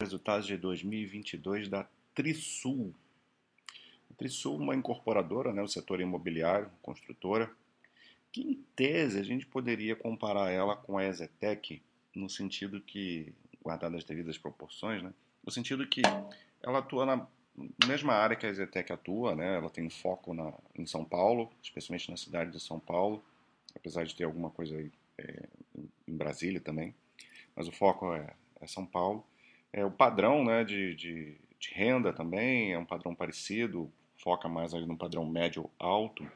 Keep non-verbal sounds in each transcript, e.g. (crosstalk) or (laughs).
resultados de 2022 da Trisul. A Trisul é uma incorporadora, né, o setor imobiliário, construtora, que em tese a gente poderia comparar ela com a Ezetec, no sentido que, guardadas as devidas proporções, né, no sentido que ela atua na mesma área que a Ezetec atua, né, ela tem foco na, em São Paulo, especialmente na cidade de São Paulo, apesar de ter alguma coisa aí é, em Brasília também, mas o foco é, é São Paulo. É, o padrão né, de, de, de, renda também é um padrão parecido, foca mais ali no padrão médio-alto.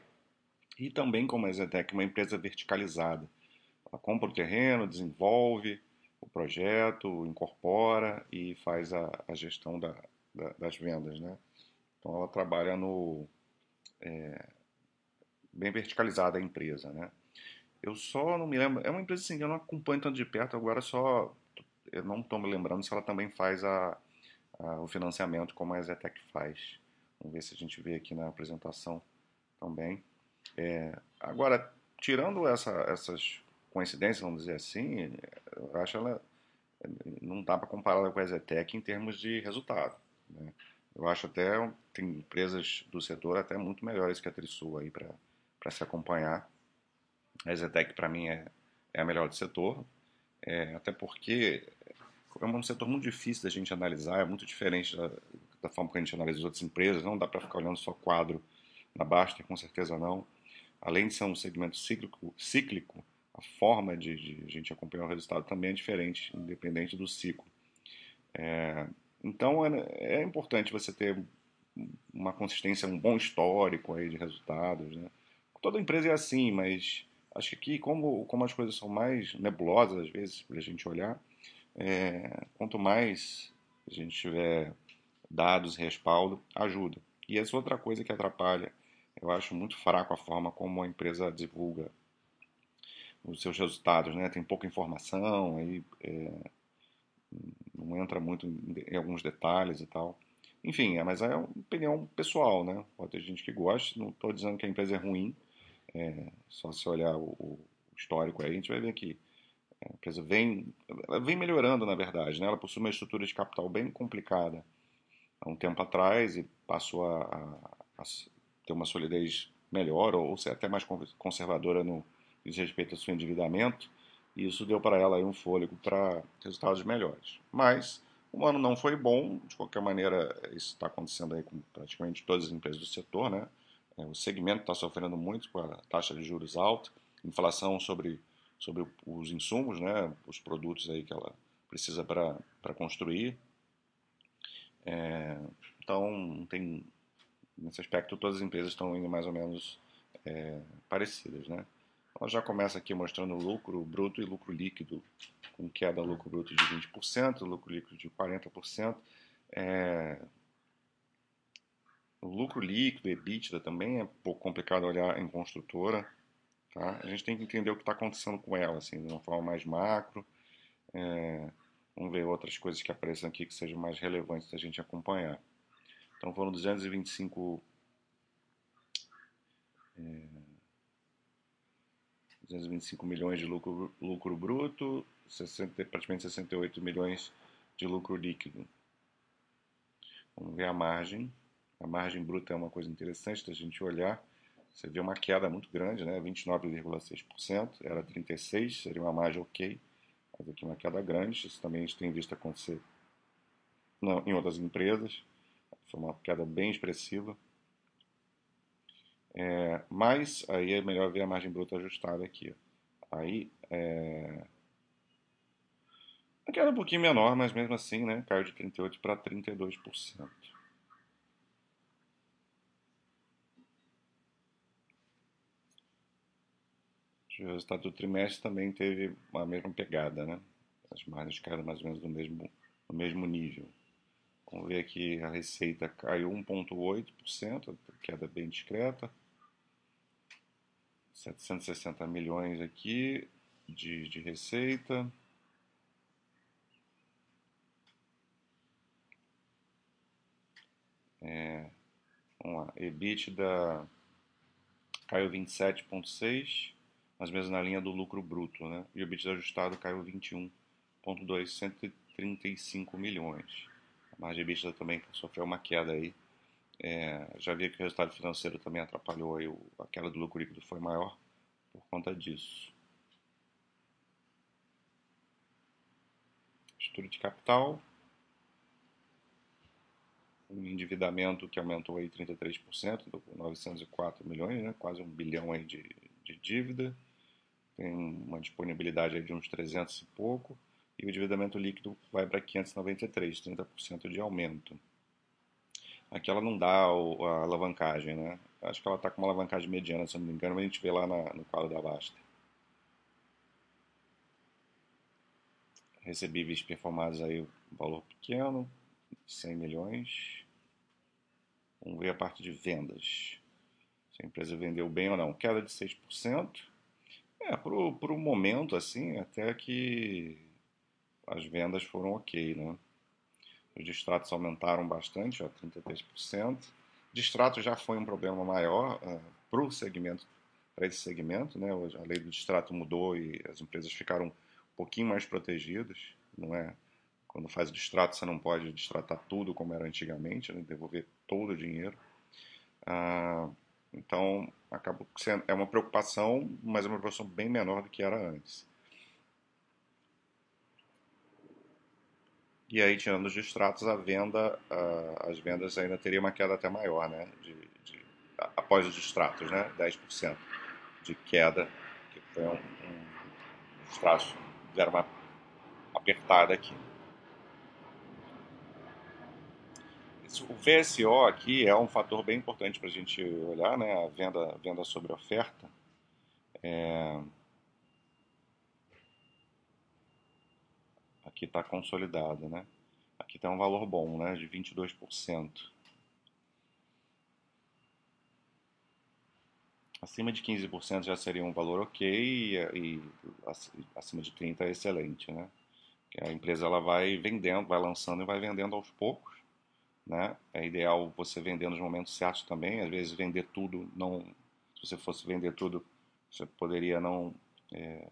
E também, como a Zetec, uma empresa verticalizada. Ela compra o terreno, desenvolve o projeto, incorpora e faz a, a gestão da, da, das vendas. Né? Então, ela trabalha no. É, bem verticalizada a empresa. Né? Eu só não me lembro. É uma empresa assim, que eu não acompanho tanto de perto, agora só eu não estou me lembrando se ela também faz a, a, o financiamento como a Zetec faz. Vamos ver se a gente vê aqui na apresentação também. É, agora, tirando essa, essas coincidências, vamos dizer assim, eu acho ela não dá para comparar com a Zetec em termos de resultado. Né? Eu acho até tem empresas do setor até muito melhores que a Trisul aí para se acompanhar. A Zetec para mim é, é a melhor do setor, é, até porque é um setor muito difícil da gente analisar, é muito diferente da, da forma que a gente analisa as outras empresas, não dá para ficar olhando só quadro na Baster, com certeza não. Além de ser um segmento cíclico, cíclico a forma de, de a gente acompanhar o resultado também é diferente, independente do ciclo. É, então é, é, importante você ter uma consistência, um bom histórico aí de resultados. Né? Toda empresa é assim, mas acho que aqui, como, como as coisas são mais nebulosas às vezes para a gente olhar, é, quanto mais a gente tiver dados, respaldo, ajuda. E essa é outra coisa que atrapalha. Eu acho muito fraco a forma como a empresa divulga os seus resultados, né? Tem pouca informação, aí é, não entra muito em, alguns detalhes e tal. Enfim, é, mas é uma opinião pessoal, né? Pode ter gente que gosta, não estou dizendo que a empresa é ruim, é, só se olhar o, o histórico aí, a gente vai ver que a empresa vem, ela vem melhorando, na verdade. Né? Ela possui uma estrutura de capital bem complicada há um tempo atrás e passou a, a, a ter uma solidez melhor ou, ser até mais conservadora no que diz respeito ao seu endividamento. E isso deu para ela um fôlego para resultados melhores. Mas o ano não foi bom, de qualquer maneira, isso está acontecendo aí com praticamente todas as empresas do setor. Né? É, o segmento está sofrendo muito com a taxa de juros alta, inflação sobre sobre os insumos, né, os produtos aí que ela precisa para construir. É, então, tem, nesse aspecto, todas as empresas estão indo mais ou menos é, parecidas. Né? Ela já começa aqui mostrando lucro bruto e lucro líquido, com queda lucro bruto de 20%, lucro líquido de 40%. É, o lucro líquido, EBITDA, também é um pouco complicado olhar em construtora. Tá? A gente tem que entender o que está acontecendo com ela, assim, de uma forma mais macro. É, vamos ver outras coisas que apareçam aqui que sejam mais relevantes da gente acompanhar. Então foram 225 é, 225 milhões de lucro, lucro bruto, 60, praticamente 68 milhões de lucro líquido. Vamos ver a margem. A margem bruta é uma coisa interessante da gente olhar. Você vê uma queda muito grande, né? 29,6%, era 36%, seria uma margem ok, mas aqui uma queda grande, isso também a gente tem visto acontecer não, em outras empresas, foi uma queda bem expressiva. É, mas aí é melhor ver a margem bruta ajustada aqui. Aí é, a queda é um pouquinho menor, mas mesmo assim, né, caiu de 38% para 32%. O resultado do trimestre também teve a mesma pegada, né? As margens caíram mais ou menos no mesmo, no mesmo nível. Vamos ver aqui, a receita caiu 1,8%, queda bem discreta. 760 milhões aqui de, de receita. É, vamos lá, EBITDA caiu 27,6% mas mesmo na linha do lucro bruto, né? E o EBITDA ajustado caiu 21,2, 35 milhões. A margem EBITDA também sofreu uma queda aí. É, já vi que o resultado financeiro também atrapalhou aí, a queda do lucro líquido foi maior por conta disso. Estrutura de capital, um endividamento que aumentou aí 33%, 904 milhões, né? quase um bilhão aí de, de dívida. Tem uma disponibilidade de uns 300 e pouco. E o endividamento líquido vai para 593, 30% de aumento. Aqui ela não dá a alavancagem, né? Acho que ela está com uma alavancagem mediana, se não me engano, mas a gente vê lá na, no quadro da Basta. Recebíveis performados aí, valor pequeno, 100 milhões. Vamos ver a parte de vendas. Se a empresa vendeu bem ou não. Queda de 6%. É, para o momento, assim, até que as vendas foram ok, né? Os distratos aumentaram bastante, ó, 33%. Distrato já foi um problema maior uh, para o segmento, para esse segmento, né? A lei do distrato mudou e as empresas ficaram um pouquinho mais protegidas, não é? Quando faz o distrato, você não pode distratar tudo como era antigamente, né? devolver todo o dinheiro. Ah, então, acabou sendo, é uma preocupação, mas é uma preocupação bem menor do que era antes. E aí, tirando os distratos, a venda, as vendas ainda teria uma queda até maior, né? De, de, após os distratos, né? 10% de queda, que foi um, um os distratos deram uma apertada aqui. O VSO aqui é um fator bem importante para a gente olhar, né? A venda, venda sobre oferta. É... Aqui está consolidado, né? Aqui tem um valor bom, né? De 22%. Acima de 15% já seria um valor ok e, e acima de 30% é excelente, né? A empresa ela vai vendendo, vai lançando e vai vendendo aos poucos né? É ideal você vender nos momentos certos também. Às vezes vender tudo não, se você fosse vender tudo, você poderia não é,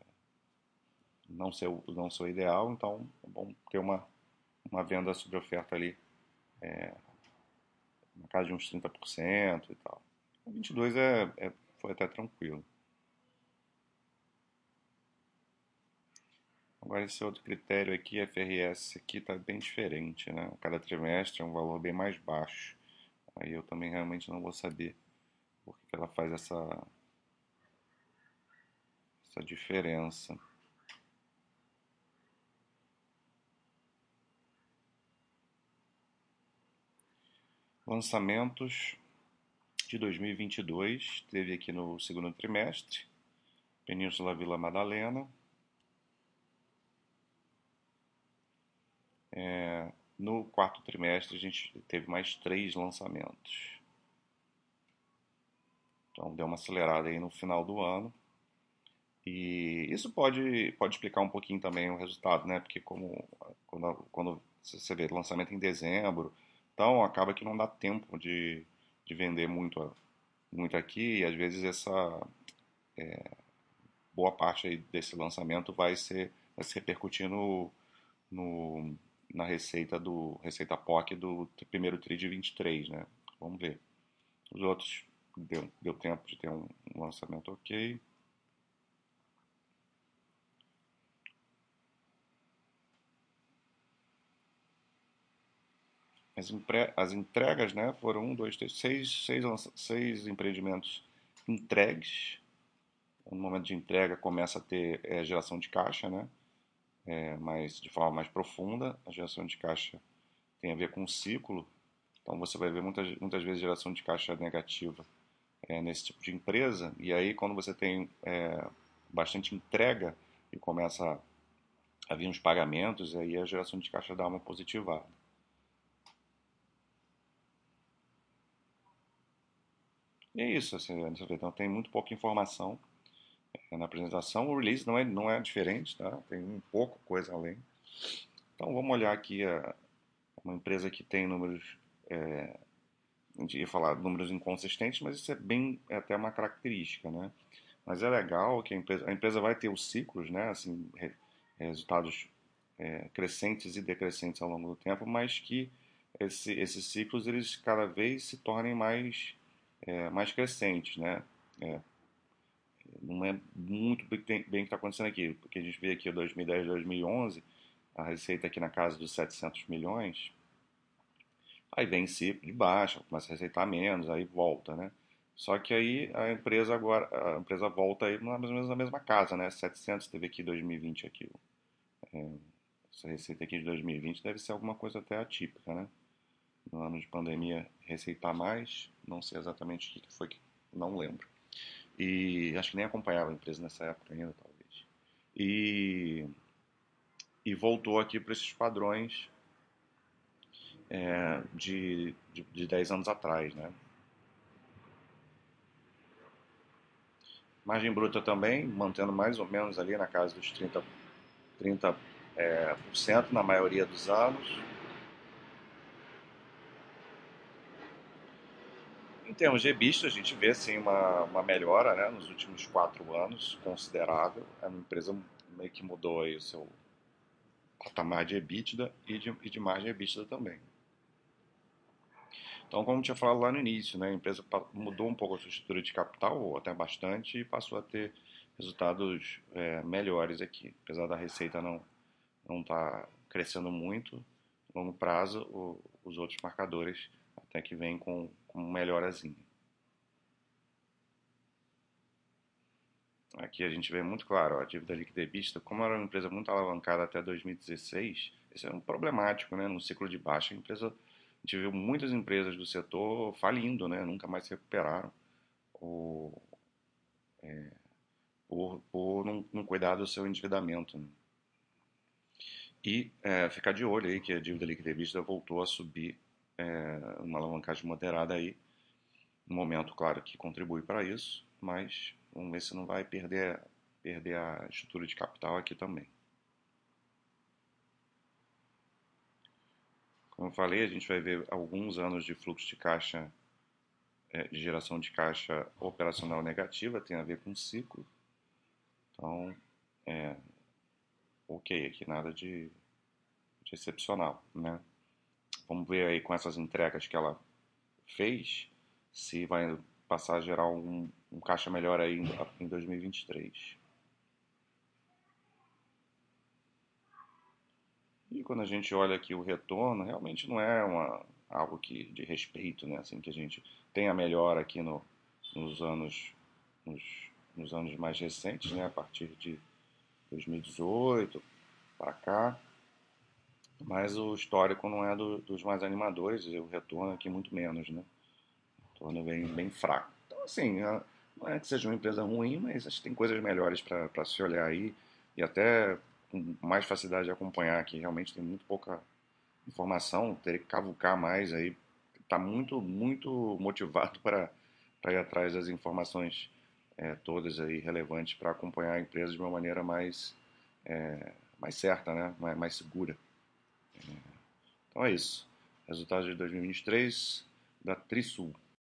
não ser não ser o ideal. Então é bom ter uma uma venda sobre oferta ali é, na casa de uns 30% e tal. O 22 é, é foi até tranquilo. Agora esse outro critério aqui, FRS, aqui está bem diferente, né? Cada trimestre é um valor bem mais baixo. Aí eu também realmente não vou saber por que ela faz essa, essa diferença. Lançamentos de 2022, teve aqui no segundo trimestre, Península Vila Madalena, É, no quarto trimestre a gente teve mais três lançamentos. Então deu uma acelerada aí no final do ano. E isso pode, pode explicar um pouquinho também o resultado, né? Porque como quando, quando você vê lançamento em dezembro, então acaba que não dá tempo de, de vender muito, muito aqui e às vezes essa é, boa parte aí desse lançamento vai, ser, vai se repercutir no, no na receita do receita POC do primeiro TRI de 23, né? Vamos ver. Os outros deu, deu tempo de ter um, um lançamento ok. As, empre, as entregas, né? Foram um, dois, três, seis, seis, seis empreendimentos entregues. No momento de entrega começa a ter é, geração de caixa, né? É, mais, de forma mais profunda. A geração de caixa tem a ver com o ciclo, então você vai ver muitas, muitas vezes geração de caixa negativa é, nesse tipo de empresa, e aí quando você tem é, bastante entrega e começa a, vir uns pagamentos, aí a geração de caixa dá uma positivada. E é isso, assim, então tem muito pouca informação na apresentação. O release não é, não é diferente, tá? tem um pouco coisa além. Então vamos olhar aqui a, uma empresa que tem números, é, a gente ia falar números inconsistentes, mas isso é bem, é até uma característica, né? Mas é legal que a empresa, a empresa vai ter os ciclos, né? Assim, re, resultados é, crescentes e decrescentes ao longo do tempo, mas que esse, esses ciclos eles cada vez se tornem mais, é, mais crescentes, né? É, não é muito bem, o que está acontecendo aqui, porque a gente vê aqui 2010, 2011, a receita aqui na casa dos 700 milhões, aí vem ciclo de baixa, começa a receitar menos, aí volta, né? Só que aí a empresa agora, a empresa volta aí mais ou menos na mesma casa, né? 700 teve aqui 2020 aqui. É, essa receita aqui de 2020 deve ser alguma coisa até atípica, né? No ano de pandemia receitar mais, não sei exatamente o que foi não lembro. E acho que nem acompanhava a empresa nessa época ainda, talvez. E e voltou aqui para esses padrões é, de, de, de 10 anos atrás, né? Margem bruta também, mantendo mais ou menos ali na casa dos 30%, 30 é, na maioria dos anos. Em termos de EBITDA, a gente vê sim uma, uma melhora né, nos últimos quatro anos, considerável. É uma empresa meio que mudou aí o seu patamar de EBITDA e de, e de margem EBITDA também. Então, como tinha falado lá no início, né, a empresa mudou um pouco a sua estrutura de capital, ou até bastante, e passou a ter resultados é, melhores aqui. Apesar da receita não não estar tá crescendo muito, a longo prazo, o, os outros marcadores até que vêm com, com melhorazinha. Aqui a gente vê muito claro, ó, a dívida líquida vista, como era uma empresa muito alavancada até 2016, isso é um problemático, né? No ciclo de baixa, a empresa a gente viu muitas empresas do setor falindo, né? nunca mais se recuperaram ou, é, por, por não, não, cuidar do seu endividamento. Né? E é, ficar de olho aí que a dívida líquida vista voltou a subir, é, uma alavancagem moderada aí, no momento, claro, que contribui para isso, mas vamos ver se não vai perder, perder a estrutura de capital aqui também. Como eu falei, a gente vai ver alguns anos de fluxo de caixa, é, de geração de caixa operacional negativa, tem a ver com ciclo. Então, é, ok, aqui nada de, de excepcional, né? Vamos ver aí com essas entregas que ela fez, se vai passar a gerar um, um caixa melhor aí em, em 2023. E quando a gente olha aqui o retorno, realmente não é uma, algo que, de respeito, né? Assim, que a gente tenha melhor aqui no, nos, anos, nos, nos anos mais recentes, né? A partir de 2018 para cá. Mas o histórico não é do, dos mais animadores e o retorno aqui muito menos, né? O retorno bem, bem fraco. Então, assim, não é que seja uma empresa ruim, mas acho que tem coisas melhores para se olhar aí e até com mais facilidade de acompanhar, que realmente tem muito pouca informação, teria que cavucar mais aí. Está muito, muito motivado (laughs) para, para ir atrás das informações é, todas aí relevantes para acompanhar a empresa de uma maneira mais, é, mais certa, né? mais, mais segura. Então é isso. Resultados de 2023 da Trisul.